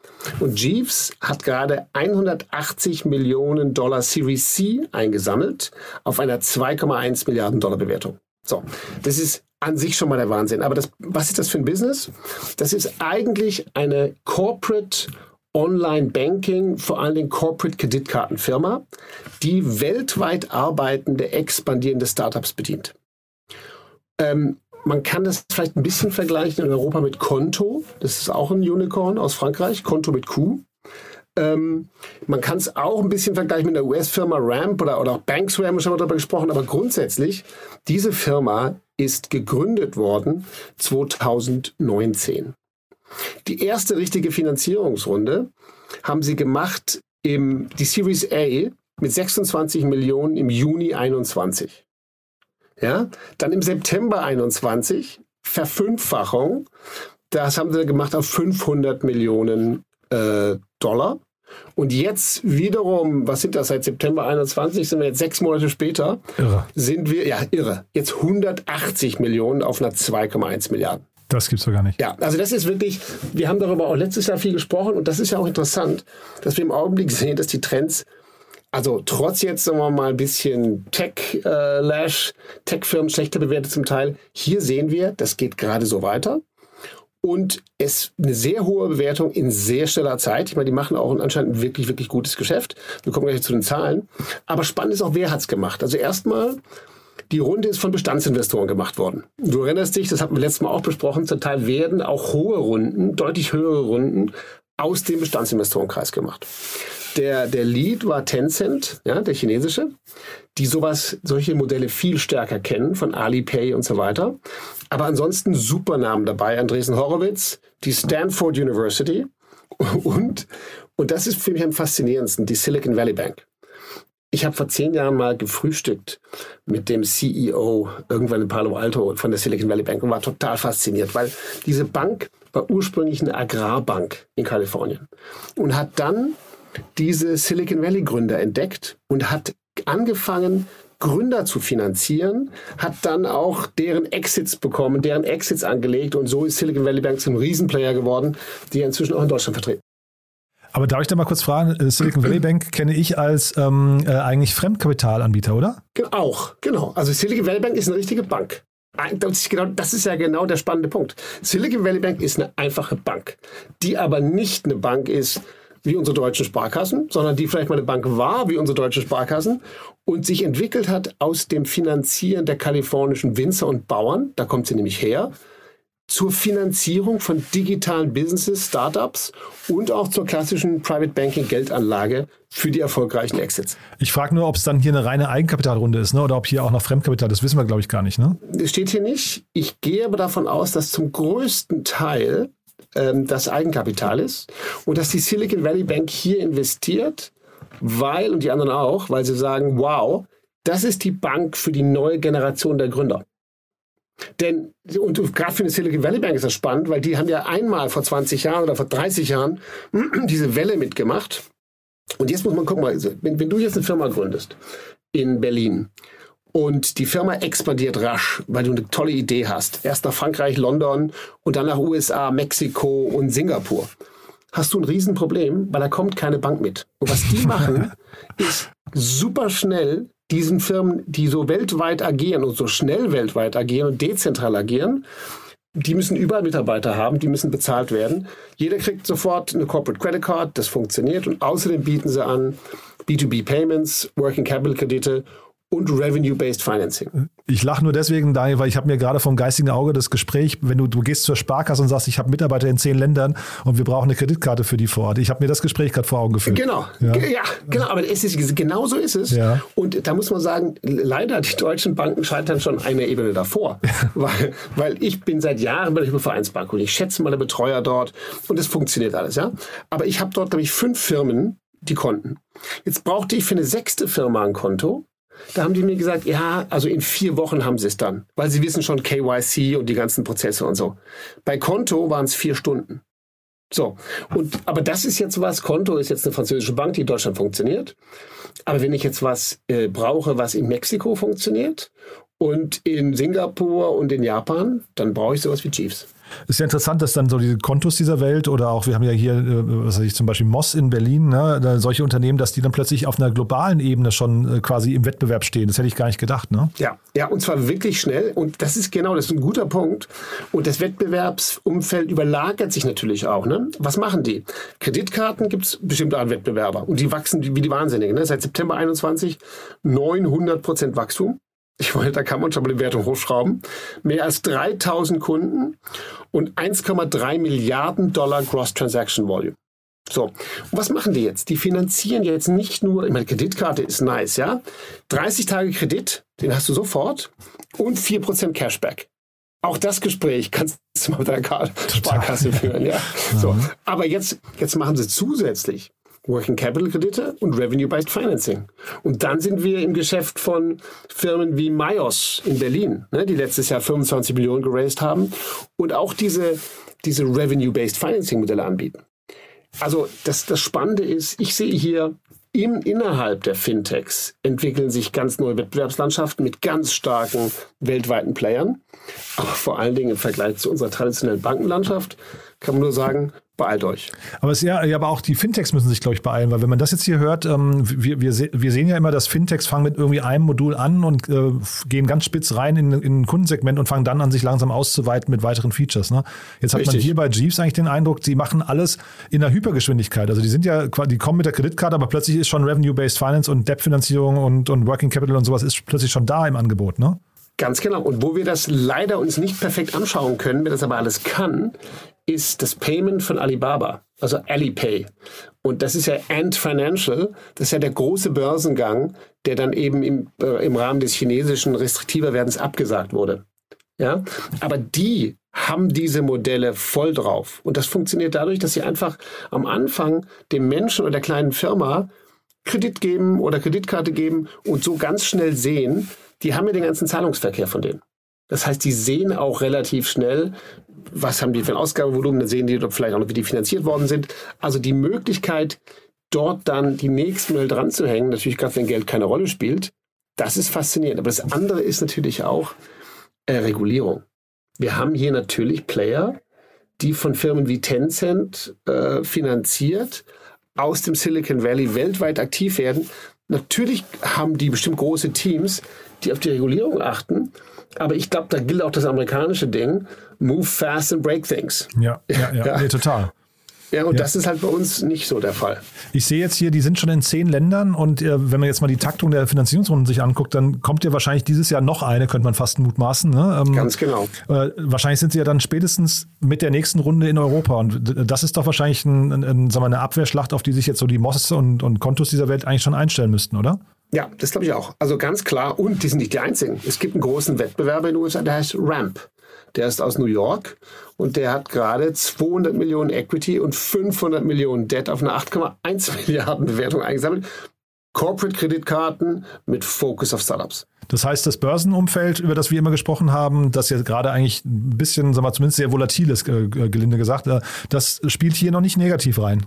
Und Jeeves hat gerade 180 Millionen Dollar Series C eingesammelt auf einer 2,1 Milliarden Dollar Bewertung. So, das ist an sich schon mal der Wahnsinn. Aber das, was ist das für ein Business? Das ist eigentlich eine Corporate Online Banking, vor allen Dingen Corporate Kreditkartenfirma, die weltweit arbeitende, expandierende Startups bedient. Ähm, man kann das vielleicht ein bisschen vergleichen in Europa mit Konto. Das ist auch ein Unicorn aus Frankreich. Konto mit Q. Ähm, man kann es auch ein bisschen vergleichen mit der US-Firma Ramp oder, oder auch Banks Ramp, schon mal darüber gesprochen. Aber grundsätzlich, diese Firma ist gegründet worden 2019. Die erste richtige Finanzierungsrunde haben sie gemacht im, die Series A mit 26 Millionen im Juni 21. Ja, dann im September 21 Verfünffachung. Das haben sie gemacht auf 500 Millionen äh, Dollar. Und jetzt wiederum, was sind das seit September 21, sind wir jetzt sechs Monate später, irre. sind wir, ja, irre, jetzt 180 Millionen auf einer 2,1 Milliarden. Das gibt's doch gar nicht. Ja, also das ist wirklich, wir haben darüber auch letztes Jahr viel gesprochen und das ist ja auch interessant, dass wir im Augenblick sehen, dass die Trends also trotz jetzt, sagen wir mal, ein bisschen Tech-Lash, Tech-Firmen schlechter bewertet zum Teil, hier sehen wir, das geht gerade so weiter. Und es eine sehr hohe Bewertung in sehr schneller Zeit. Ich meine, die machen auch anscheinend ein wirklich, wirklich gutes Geschäft. Wir kommen gleich zu den Zahlen. Aber spannend ist auch, wer hat's gemacht. Also erstmal, die Runde ist von Bestandsinvestoren gemacht worden. Du erinnerst dich, das hatten wir letztes Mal auch besprochen, zum Teil werden auch hohe Runden, deutlich höhere Runden aus dem Bestandsinvestorenkreis gemacht. Der, der Lead war Tencent, ja, der chinesische, die sowas, solche Modelle viel stärker kennen, von Alipay und so weiter. Aber ansonsten super Namen dabei. Andresen Horowitz, die Stanford University und, und das ist für mich am faszinierendsten, die Silicon Valley Bank. Ich habe vor zehn Jahren mal gefrühstückt mit dem CEO irgendwann in Palo Alto von der Silicon Valley Bank und war total fasziniert, weil diese Bank war ursprünglich eine Agrarbank in Kalifornien und hat dann diese Silicon Valley Gründer entdeckt und hat angefangen, Gründer zu finanzieren, hat dann auch deren Exits bekommen, deren Exits angelegt und so ist Silicon Valley Bank zum Riesenplayer geworden, die ja inzwischen auch in Deutschland vertreten. Aber darf ich da mal kurz fragen, äh, Silicon Valley Bank kenne ich als ähm, äh, eigentlich Fremdkapitalanbieter, oder? Auch, genau. Also Silicon Valley Bank ist eine richtige Bank. Das ist, genau, das ist ja genau der spannende Punkt. Silicon Valley Bank ist eine einfache Bank, die aber nicht eine Bank ist, wie unsere deutschen Sparkassen, sondern die vielleicht mal eine Bank war wie unsere deutschen Sparkassen und sich entwickelt hat aus dem Finanzieren der kalifornischen Winzer und Bauern, da kommt sie nämlich her, zur Finanzierung von digitalen Businesses, Startups und auch zur klassischen Private Banking Geldanlage für die erfolgreichen Exits. Ich frage nur, ob es dann hier eine reine Eigenkapitalrunde ist, ne? oder ob hier auch noch Fremdkapital, das wissen wir glaube ich gar nicht. Ne? Das steht hier nicht. Ich gehe aber davon aus, dass zum größten Teil ähm, das Eigenkapital ist und dass die Silicon Valley Bank hier investiert, weil, und die anderen auch, weil sie sagen, wow, das ist die Bank für die neue Generation der Gründer. Denn, und gerade für die Silicon Valley Bank ist das spannend, weil die haben ja einmal vor 20 Jahren oder vor 30 Jahren [CLEARS THROAT] diese Welle mitgemacht. Und jetzt muss man gucken, wenn, wenn du jetzt eine Firma gründest in Berlin und die Firma expandiert rasch, weil du eine tolle Idee hast. Erst nach Frankreich, London und dann nach USA, Mexiko und Singapur. Hast du ein Riesenproblem, weil da kommt keine Bank mit. Und was die [LAUGHS] machen, ist super schnell diesen Firmen, die so weltweit agieren und so schnell weltweit agieren und dezentral agieren, die müssen überall Mitarbeiter haben, die müssen bezahlt werden. Jeder kriegt sofort eine Corporate Credit Card, das funktioniert und außerdem bieten sie an B2B Payments, Working Capital Kredite und Revenue-Based Financing. Ich lache nur deswegen, Daniel, weil ich habe mir gerade vom geistigen Auge das Gespräch, wenn du, du gehst zur Sparkasse und sagst, ich habe Mitarbeiter in zehn Ländern und wir brauchen eine Kreditkarte für die vor Ort. Ich habe mir das Gespräch gerade vor Augen geführt. Genau, ja, ja genau, aber es ist, genau so ist es. Ja. Und da muss man sagen, leider die deutschen Banken scheitern schon eine Ebene davor. [LAUGHS] weil, weil ich bin seit Jahren bei der Vereinsbank und ich schätze meine Betreuer dort und es funktioniert alles, ja. Aber ich habe dort, glaube ich, fünf Firmen, die konnten. Jetzt brauchte ich für eine sechste Firma ein Konto da haben die mir gesagt, ja, also in vier Wochen haben sie es dann, weil sie wissen schon KYC und die ganzen Prozesse und so. Bei Konto waren es vier Stunden. So, und aber das ist jetzt was, Konto ist jetzt eine französische Bank, die in Deutschland funktioniert. Aber wenn ich jetzt was äh, brauche, was in Mexiko funktioniert und in Singapur und in Japan, dann brauche ich sowas wie Chiefs. Ist ja interessant, dass dann so diese Kontos dieser Welt oder auch, wir haben ja hier, äh, was weiß ich, zum Beispiel Moss in Berlin, ne, solche Unternehmen, dass die dann plötzlich auf einer globalen Ebene schon äh, quasi im Wettbewerb stehen. Das hätte ich gar nicht gedacht, ne? Ja, ja, und zwar wirklich schnell. Und das ist genau, das ist ein guter Punkt. Und das Wettbewerbsumfeld überlagert sich natürlich auch. Ne? Was machen die? Kreditkarten gibt es bestimmte Art Wettbewerber. Und die wachsen wie die Wahnsinnigen. Ne? Seit September 21 900 Prozent Wachstum. Ich [LAUGHS] wollte, da kann man schon mal die Wertung hochschrauben. Mehr als 3000 Kunden und 1,3 Milliarden Dollar Gross Transaction Volume. So, und was machen die jetzt? Die finanzieren jetzt nicht nur, ich meine, Kreditkarte ist nice, ja? 30 Tage Kredit, den hast du sofort und 4% Cashback. Auch das Gespräch kannst du mal mit deiner Sparkasse führen, ja? So, aber jetzt, jetzt machen sie zusätzlich Working Capital Kredite und Revenue-Based Financing. Und dann sind wir im Geschäft von Firmen wie Myos in Berlin, ne, die letztes Jahr 25 Millionen geraced haben und auch diese, diese Revenue-Based Financing Modelle anbieten. Also das, das Spannende ist, ich sehe hier im, innerhalb der Fintechs entwickeln sich ganz neue Wettbewerbslandschaften mit ganz starken weltweiten Playern. Aber vor allen Dingen im Vergleich zu unserer traditionellen Bankenlandschaft kann man nur sagen, beeilt euch. Aber es ja, ja, aber auch die Fintechs müssen sich, glaube ich, beeilen, weil wenn man das jetzt hier hört, ähm, wir, wir, se wir sehen ja immer, dass Fintechs fangen mit irgendwie einem Modul an und äh, gehen ganz spitz rein in, in ein Kundensegment und fangen dann an, sich langsam auszuweiten mit weiteren Features. Ne? Jetzt hat Richtig. man hier bei Jeeves eigentlich den Eindruck, sie machen alles in der Hypergeschwindigkeit. Also die sind ja, die kommen mit der Kreditkarte, aber plötzlich ist schon Revenue-Based Finance und Debt-Finanzierung und, und Working Capital und sowas ist plötzlich schon da im Angebot, ne? Ganz genau. Und wo wir das leider uns nicht perfekt anschauen können, wer das aber alles kann, ist das Payment von Alibaba, also Alipay. Und das ist ja Ant Financial, das ist ja der große Börsengang, der dann eben im, äh, im Rahmen des chinesischen restriktiver Werdens abgesagt wurde. Ja, aber die haben diese Modelle voll drauf. Und das funktioniert dadurch, dass sie einfach am Anfang dem Menschen oder der kleinen Firma Kredit geben oder Kreditkarte geben und so ganz schnell sehen, die haben ja den ganzen Zahlungsverkehr von denen. Das heißt, die sehen auch relativ schnell, was haben die für ein Ausgabevolumen, dann sehen die vielleicht auch noch, wie die finanziert worden sind. Also die Möglichkeit, dort dann die nächsten Mal dran zu hängen, natürlich gerade wenn Geld keine Rolle spielt, das ist faszinierend. Aber das andere ist natürlich auch äh, Regulierung. Wir haben hier natürlich Player, die von Firmen wie Tencent äh, finanziert, aus dem Silicon Valley weltweit aktiv werden. Natürlich haben die bestimmt große Teams, die auf die Regulierung achten. Aber ich glaube, da gilt auch das amerikanische Ding, move fast and break things. Ja, ja, ja, [LAUGHS] ja. Nee, total. Ja, und ja. das ist halt bei uns nicht so der Fall. Ich sehe jetzt hier, die sind schon in zehn Ländern und äh, wenn man jetzt mal die Taktung der Finanzierungsrunden sich anguckt, dann kommt ja wahrscheinlich dieses Jahr noch eine, könnte man fast mutmaßen. Ne? Ähm, Ganz genau. Äh, wahrscheinlich sind sie ja dann spätestens mit der nächsten Runde in Europa und das ist doch wahrscheinlich ein, ein, ein, sagen wir, eine Abwehrschlacht, auf die sich jetzt so die Moss und, und Kontos dieser Welt eigentlich schon einstellen müssten, oder? Ja, das glaube ich auch. Also ganz klar. Und die sind nicht die einzigen. Es gibt einen großen Wettbewerber in den USA, der heißt Ramp. Der ist aus New York und der hat gerade 200 Millionen Equity und 500 Millionen Debt auf eine 8,1 [LAUGHS] Milliarden Bewertung eingesammelt. Corporate-Kreditkarten mit Fokus auf Startups. Das heißt, das Börsenumfeld, über das wir immer gesprochen haben, das jetzt gerade eigentlich ein bisschen, sagen wir zumindest sehr volatil ist, äh, gelinde gesagt, äh, das spielt hier noch nicht negativ rein.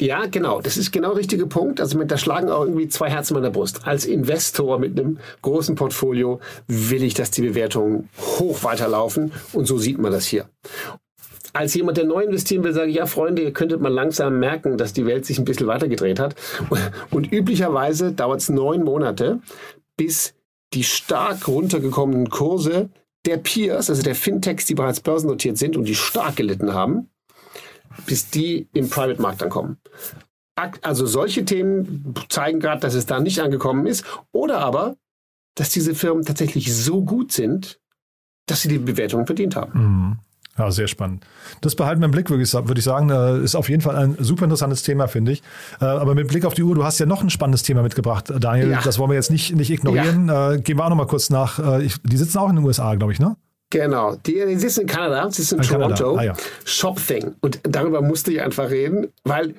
Ja, genau. Das ist genau der richtige Punkt. Also mit, da schlagen auch irgendwie zwei Herzen meiner Brust. Als Investor mit einem großen Portfolio will ich, dass die Bewertungen hoch weiterlaufen. Und so sieht man das hier. Als jemand, der neu investieren will, sage ich, ja, Freunde, ihr könntet mal langsam merken, dass die Welt sich ein bisschen weitergedreht hat. Und üblicherweise dauert es neun Monate, bis die stark runtergekommenen Kurse der Peers, also der Fintechs, die bereits börsennotiert sind und die stark gelitten haben, bis die im Private-Markt ankommen. Also solche Themen zeigen gerade, dass es da nicht angekommen ist. Oder aber dass diese Firmen tatsächlich so gut sind, dass sie die Bewertung verdient haben. Mhm. Ja, sehr spannend. Das behalten wir im Blick, würde ich, sagen. Ist auf jeden Fall ein super interessantes Thema, finde ich. Äh, aber mit Blick auf die Uhr, du hast ja noch ein spannendes Thema mitgebracht, Daniel. Ja. Das wollen wir jetzt nicht, nicht ignorieren. Ja. Äh, gehen wir auch noch mal kurz nach. Äh, die sitzen auch in den USA, glaube ich, ne? Genau, die, die sitzen in Kanada, sie sitzen in, in Toronto. Ah, ja. Shopthing. Und darüber musste ich einfach reden, weil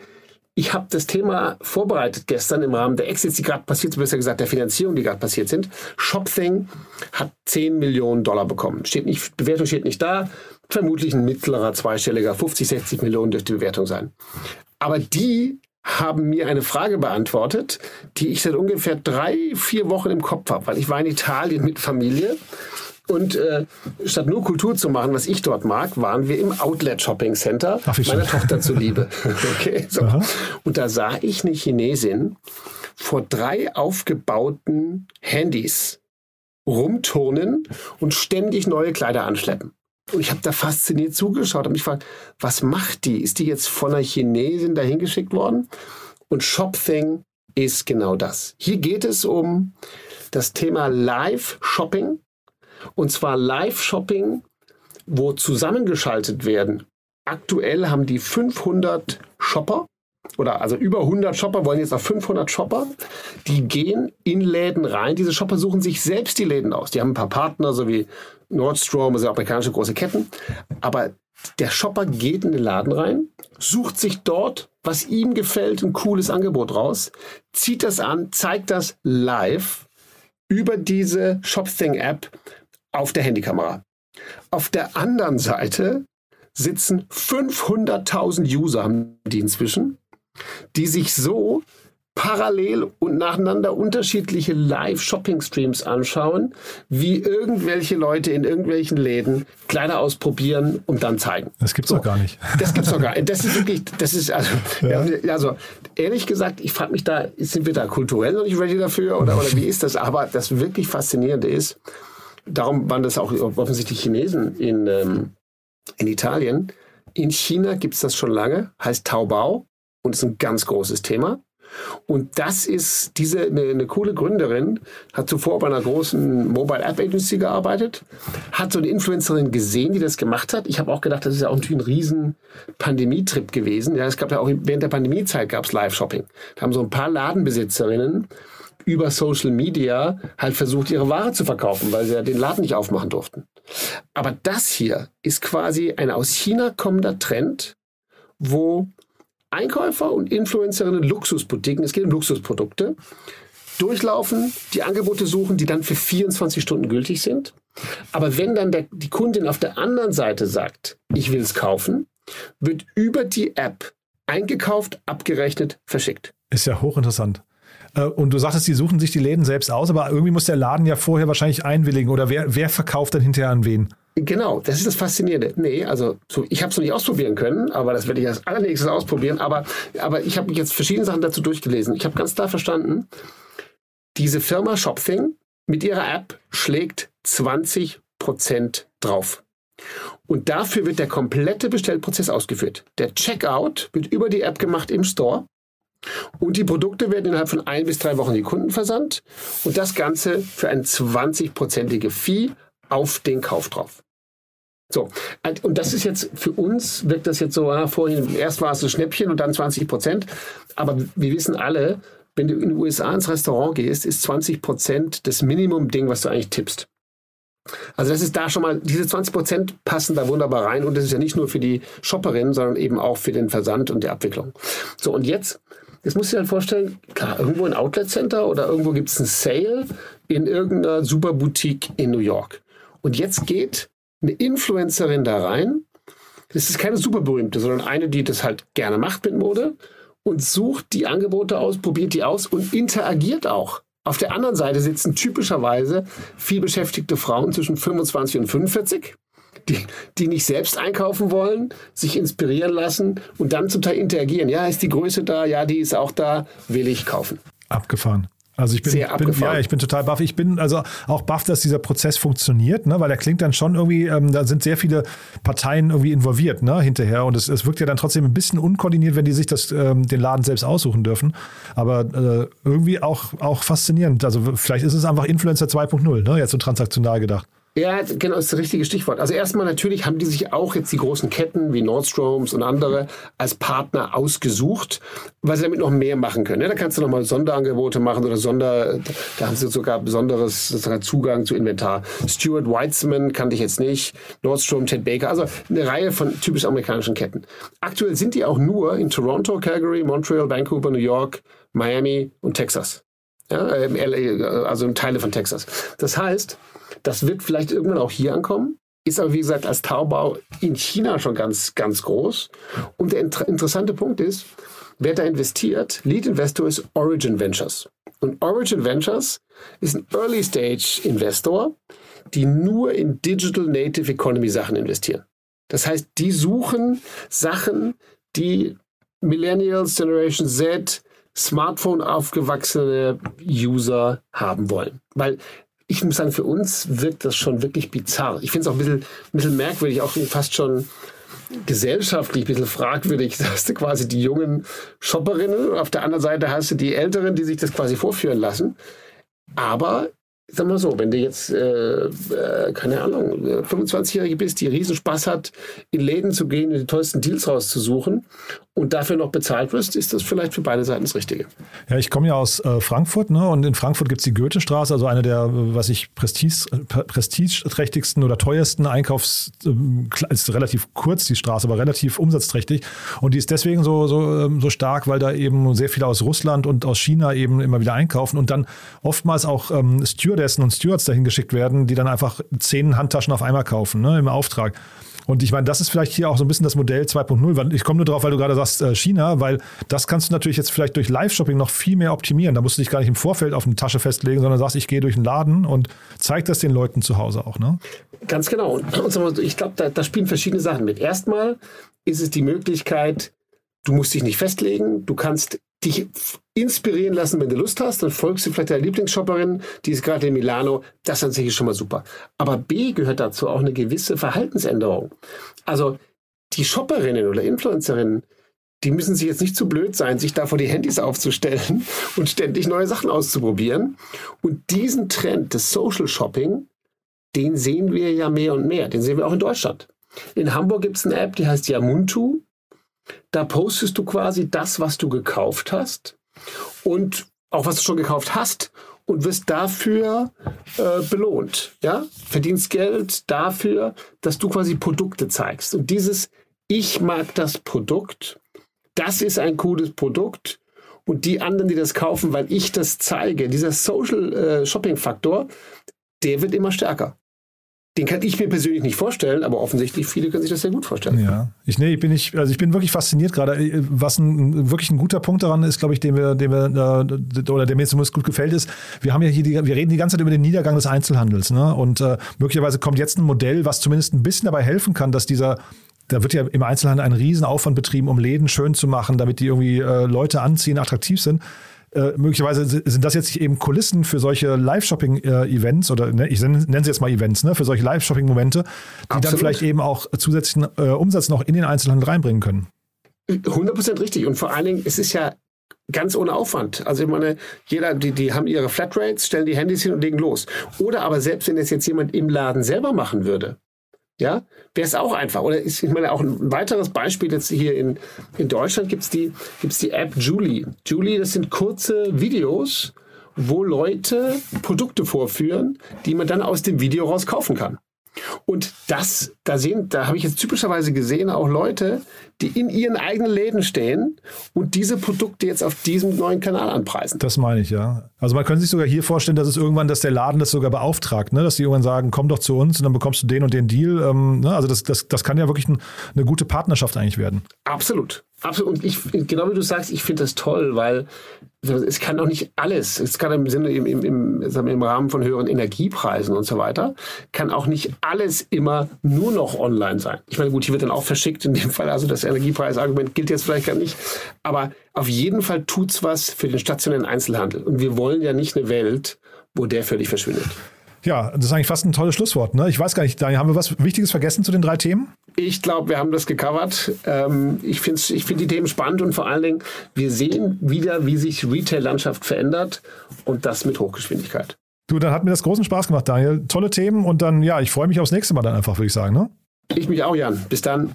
ich habe das Thema vorbereitet gestern im Rahmen der Exits, die gerade passiert sind, besser gesagt der Finanzierung, die gerade passiert sind. Shopthing hat 10 Millionen Dollar bekommen. Steht nicht, Bewertung steht nicht da. Vermutlich ein mittlerer, zweistelliger, 50, 60 Millionen dürfte die Bewertung sein. Aber die haben mir eine Frage beantwortet, die ich seit ungefähr drei, vier Wochen im Kopf habe, weil ich war in Italien mit Familie und äh, statt nur Kultur zu machen, was ich dort mag, waren wir im Outlet Shopping Center Ach, meiner Tochter zuliebe. [LAUGHS] okay, so. Und da sah ich eine Chinesin vor drei aufgebauten Handys rumturnen und ständig neue Kleider anschleppen. Und ich habe da fasziniert zugeschaut und mich gefragt, was macht die? Ist die jetzt von einer Chinesin dahin geschickt worden? Und ShopThing ist genau das. Hier geht es um das Thema Live-Shopping und zwar Live-Shopping, wo zusammengeschaltet werden. Aktuell haben die 500 Shopper oder also über 100 Shopper wollen jetzt auf 500 Shopper. Die gehen in Läden rein. Diese Shopper suchen sich selbst die Läden aus. Die haben ein paar Partner, so wie Nordstrom, also amerikanische große Ketten. Aber der Shopper geht in den Laden rein, sucht sich dort, was ihm gefällt, ein cooles Angebot raus, zieht das an, zeigt das live über diese ShopThing-App auf der Handykamera. Auf der anderen Seite sitzen 500.000 User, haben die inzwischen, die sich so parallel und nacheinander unterschiedliche Live-Shopping-Streams anschauen, wie irgendwelche Leute in irgendwelchen Läden Kleider ausprobieren und dann zeigen. Das gibt's so, doch gar nicht. Das gibt's doch gar nicht. Das ist wirklich, das ist also, ja. also ehrlich gesagt, ich frage mich da, sind wir da kulturell noch nicht ready dafür oder, oder wie ist das? Aber das wirklich Faszinierende ist, darum waren das auch offensichtlich Chinesen in, ähm, in Italien. In China gibt es das schon lange, heißt Taobao und ist ein ganz großes Thema. Und das ist diese eine, eine, coole Gründerin, hat zuvor bei einer großen Mobile App Agency gearbeitet, hat so eine Influencerin gesehen, die das gemacht hat. Ich habe auch gedacht, das ist ja auch ein riesen Pandemietrip gewesen. Ja, es gab ja auch während der Pandemiezeit gab es Live-Shopping. Da haben so ein paar Ladenbesitzerinnen über Social Media halt versucht, ihre Ware zu verkaufen, weil sie ja den Laden nicht aufmachen durften. Aber das hier ist quasi ein aus China kommender Trend, wo Einkäufer und Influencerinnen Luxusboutiquen, es geht um Luxusprodukte, durchlaufen, die Angebote suchen, die dann für 24 Stunden gültig sind. Aber wenn dann der, die Kundin auf der anderen Seite sagt, ich will es kaufen, wird über die App eingekauft, abgerechnet, verschickt. Ist ja hochinteressant. Äh, und du sagtest, die suchen sich die Läden selbst aus, aber irgendwie muss der Laden ja vorher wahrscheinlich einwilligen. Oder wer, wer verkauft dann hinterher an wen? Genau, das ist das Faszinierende. Nee, also so, ich habe es noch nicht ausprobieren können, aber das werde ich als allernächstes ausprobieren. Aber, aber ich habe jetzt verschiedene Sachen dazu durchgelesen. Ich habe ganz klar verstanden, diese Firma ShopThing mit ihrer App schlägt 20 Prozent drauf. Und dafür wird der komplette Bestellprozess ausgeführt. Der Checkout wird über die App gemacht im Store. Und die Produkte werden innerhalb von ein bis drei Wochen die Kunden versandt. Und das Ganze für ein 20-prozentige Fee auf den Kauf drauf. So, und das ist jetzt für uns, wirkt das jetzt so, ah, vorhin, erst war es ein Schnäppchen und dann 20 Prozent. Aber wir wissen alle, wenn du in den USA ins Restaurant gehst, ist 20 Prozent das Minimum-Ding, was du eigentlich tippst. Also das ist da schon mal, diese 20 Prozent passen da wunderbar rein und das ist ja nicht nur für die Shopperin, sondern eben auch für den Versand und die Abwicklung. So, und jetzt Jetzt musst du dir halt vorstellen, klar, irgendwo ein Outlet Center oder irgendwo gibt es ein Sale in irgendeiner Superboutique in New York. Und jetzt geht eine Influencerin da rein. Das ist keine super berühmte, sondern eine, die das halt gerne macht mit Mode und sucht die Angebote aus, probiert die aus und interagiert auch. Auf der anderen Seite sitzen typischerweise viel beschäftigte Frauen zwischen 25 und 45 die, die nicht selbst einkaufen wollen, sich inspirieren lassen und dann zum Teil interagieren. Ja, ist die Größe da? Ja, die ist auch da. Will ich kaufen. Abgefahren. Also ich bin, Sehr bin ja, ich bin total baff. Ich bin also auch baff, dass dieser Prozess funktioniert, ne? weil der klingt dann schon irgendwie, ähm, da sind sehr viele Parteien irgendwie involviert ne? hinterher und es, es wirkt ja dann trotzdem ein bisschen unkoordiniert, wenn die sich das, ähm, den Laden selbst aussuchen dürfen. Aber äh, irgendwie auch, auch faszinierend. Also vielleicht ist es einfach Influencer 2.0, ne? jetzt so transaktional gedacht. Ja, genau, ist das richtige Stichwort. Also erstmal natürlich haben die sich auch jetzt die großen Ketten wie Nordstroms und andere als Partner ausgesucht, weil sie damit noch mehr machen können. Ja, da kannst du nochmal Sonderangebote machen oder Sonder, da haben sie sogar besonderes Zugang zu Inventar. Stuart Weitzman kannte ich jetzt nicht, Nordstrom, Ted Baker, also eine Reihe von typisch amerikanischen Ketten. Aktuell sind die auch nur in Toronto, Calgary, Montreal, Vancouver, New York, Miami und Texas. Ja, also Teile von Texas. Das heißt, das wird vielleicht irgendwann auch hier ankommen. Ist aber, wie gesagt, als Taubau in China schon ganz, ganz groß. Und der inter interessante Punkt ist, wer da investiert, Lead Investor ist Origin Ventures. Und Origin Ventures ist ein Early Stage Investor, die nur in Digital Native Economy Sachen investieren. Das heißt, die suchen Sachen, die Millennials, Generation Z, Smartphone aufgewachsene User haben wollen. Weil ich muss sagen, für uns wirkt das schon wirklich bizarr. Ich finde es auch ein bisschen, ein bisschen merkwürdig, auch fast schon gesellschaftlich ein bisschen fragwürdig. [LAUGHS] Da hast du quasi die jungen Shopperinnen auf der anderen Seite hast du die Älteren, die sich das quasi vorführen lassen. Aber sag mal so, wenn du jetzt, äh, äh, keine Ahnung, 25-Jährige bist, die riesen Spaß hat, in Läden zu gehen und die tollsten Deals rauszusuchen und dafür noch bezahlt wirst, ist das vielleicht für beide Seiten das Richtige. Ja, ich komme ja aus äh, Frankfurt, ne? Und in Frankfurt gibt es die Goethestraße, also eine der, was ich, Prestige, prestigeträchtigsten oder teuersten Einkaufs, äh, ist relativ kurz die Straße, aber relativ umsatzträchtig. Und die ist deswegen so, so, ähm, so stark, weil da eben sehr viele aus Russland und aus China eben immer wieder einkaufen und dann oftmals auch ähm, Stewardessen und Stewards dahin geschickt werden, die dann einfach zehn Handtaschen auf einmal kaufen, ne? Im Auftrag. Und ich meine, das ist vielleicht hier auch so ein bisschen das Modell 2.0. Ich komme nur drauf, weil du gerade sagst äh, China, weil das kannst du natürlich jetzt vielleicht durch Live-Shopping noch viel mehr optimieren. Da musst du dich gar nicht im Vorfeld auf eine Tasche festlegen, sondern sagst, ich gehe durch den Laden und zeig das den Leuten zu Hause auch. Ne? Ganz genau. Und ich glaube, da, da spielen verschiedene Sachen mit. Erstmal ist es die Möglichkeit, du musst dich nicht festlegen, du kannst dich inspirieren lassen, wenn du Lust hast, dann folgst du vielleicht deiner Lieblingsshopperin, die ist gerade in Milano, das an sich ist schon mal super. Aber B gehört dazu auch eine gewisse Verhaltensänderung. Also die Shopperinnen oder Influencerinnen, die müssen sich jetzt nicht zu blöd sein, sich da vor die Handys aufzustellen [LAUGHS] und ständig neue Sachen auszuprobieren. Und diesen Trend des Social Shopping, den sehen wir ja mehr und mehr. Den sehen wir auch in Deutschland. In Hamburg gibt es eine App, die heißt Yamuntu. Da postest du quasi das, was du gekauft hast und auch was du schon gekauft hast und wirst dafür äh, belohnt. Ja? Verdienst Geld dafür, dass du quasi Produkte zeigst. Und dieses Ich mag das Produkt, das ist ein cooles Produkt. Und die anderen, die das kaufen, weil ich das zeige, dieser Social äh, Shopping Faktor, der wird immer stärker. Den kann ich mir persönlich nicht vorstellen, aber offensichtlich viele können sich das sehr gut vorstellen. Ja, ich, nee, ich bin nicht, also ich bin wirklich fasziniert gerade. Was ein, wirklich ein guter Punkt daran ist, glaube ich, den wir, den wir, äh, oder der mir zumindest gut gefällt, ist, wir haben ja hier, die, wir reden die ganze Zeit über den Niedergang des Einzelhandels, ne? Und äh, möglicherweise kommt jetzt ein Modell, was zumindest ein bisschen dabei helfen kann, dass dieser da wird ja im Einzelhandel ein Riesenaufwand betrieben, um Läden schön zu machen, damit die irgendwie äh, Leute anziehen, attraktiv sind. Äh, möglicherweise sind das jetzt eben Kulissen für solche Live-Shopping-Events oder ne, ich nenne sie jetzt mal Events, ne, für solche Live-Shopping-Momente, die Absolut. dann vielleicht eben auch zusätzlichen äh, Umsatz noch in den Einzelhandel reinbringen können. 100% richtig. Und vor allen Dingen, es ist ja ganz ohne Aufwand. Also ich meine, jeder, die, die haben ihre Flatrates, stellen die Handys hin und legen los. Oder aber selbst wenn das jetzt jemand im Laden selber machen würde, ja, wäre es auch einfach. Oder ist, ich meine, auch ein weiteres Beispiel jetzt hier in, in Deutschland gibt es die, gibt's die App Julie. Julie, das sind kurze Videos, wo Leute Produkte vorführen, die man dann aus dem Video raus kaufen kann. Und das, da sehen, da habe ich jetzt typischerweise gesehen, auch Leute, die in ihren eigenen Läden stehen und diese Produkte jetzt auf diesem neuen Kanal anpreisen. Das meine ich, ja. Also man könnte sich sogar hier vorstellen, dass es irgendwann, dass der Laden das sogar beauftragt, ne? dass die irgendwann sagen, komm doch zu uns und dann bekommst du den und den Deal. Ähm, ne? Also das, das, das kann ja wirklich ein, eine gute Partnerschaft eigentlich werden. Absolut. Absolut. Und ich, genau wie du sagst, ich finde das toll, weil es kann doch nicht alles, es kann im Sinne, im, im, im, im Rahmen von höheren Energiepreisen und so weiter, kann auch nicht alles immer nur noch online sein. Ich meine, gut, hier wird dann auch verschickt in dem Fall, also das Energiepreisargument gilt jetzt vielleicht gar nicht, aber auf jeden Fall tut's was für den stationären Einzelhandel. Und wir wollen ja nicht eine Welt, wo der völlig verschwindet. Ja, das ist eigentlich fast ein tolles Schlusswort. Ne? Ich weiß gar nicht, Daniel, haben wir was Wichtiges vergessen zu den drei Themen? Ich glaube, wir haben das gecovert. Ähm, ich finde ich find die Themen spannend und vor allen Dingen, wir sehen wieder, wie sich Retail-Landschaft verändert und das mit Hochgeschwindigkeit. Du, dann hat mir das großen Spaß gemacht, Daniel. Tolle Themen und dann, ja, ich freue mich aufs nächste Mal dann einfach, würde ich sagen. Ne? Ich mich auch, Jan. Bis dann.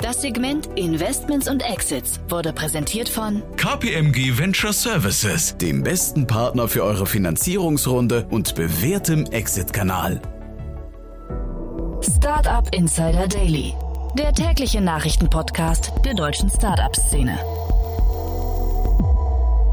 Das Segment Investments und Exits wurde präsentiert von KPMG Venture Services, dem besten Partner für eure Finanzierungsrunde und bewährtem Exit-Kanal. Startup Insider Daily, der tägliche Nachrichtenpodcast der deutschen Startup-Szene.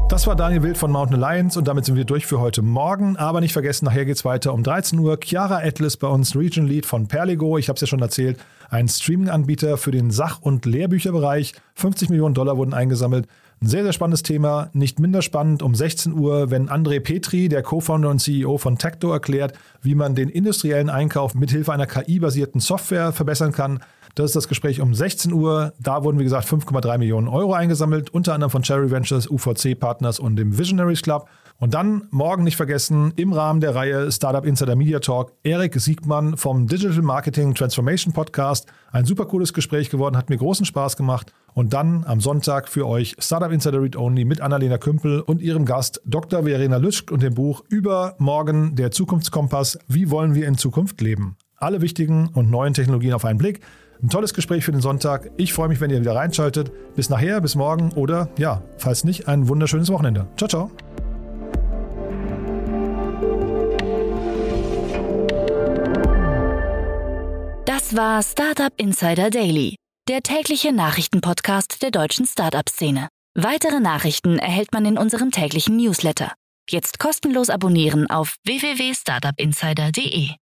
Das war Daniel Wild von Mountain Alliance und damit sind wir durch für heute Morgen. Aber nicht vergessen, nachher geht es weiter um 13 Uhr. Chiara Atlas bei uns, Region Lead von Perligo. Ich habe es ja schon erzählt, ein Streaming-Anbieter für den Sach- und Lehrbücherbereich. 50 Millionen Dollar wurden eingesammelt. Ein sehr, sehr spannendes Thema. Nicht minder spannend um 16 Uhr, wenn André Petri, der Co-Founder und CEO von Tecto, erklärt, wie man den industriellen Einkauf mithilfe einer KI-basierten Software verbessern kann. Das ist das Gespräch um 16 Uhr. Da wurden, wie gesagt, 5,3 Millionen Euro eingesammelt, unter anderem von Cherry Ventures, UVC Partners und dem Visionaries Club. Und dann morgen nicht vergessen, im Rahmen der Reihe Startup Insider Media Talk, Erik Siegmann vom Digital Marketing Transformation Podcast. Ein super cooles Gespräch geworden, hat mir großen Spaß gemacht. Und dann am Sonntag für euch Startup Insider Read Only mit Annalena Kümpel und ihrem Gast Dr. Verena Lütschk und dem Buch Über Morgen der Zukunftskompass. Wie wollen wir in Zukunft leben? Alle wichtigen und neuen Technologien auf einen Blick. Ein tolles Gespräch für den Sonntag. Ich freue mich, wenn ihr wieder reinschaltet. Bis nachher, bis morgen oder ja, falls nicht, ein wunderschönes Wochenende. Ciao, ciao. Das war Startup Insider Daily, der tägliche Nachrichtenpodcast der deutschen Startup-Szene. Weitere Nachrichten erhält man in unserem täglichen Newsletter. Jetzt kostenlos abonnieren auf www.startupinsider.de.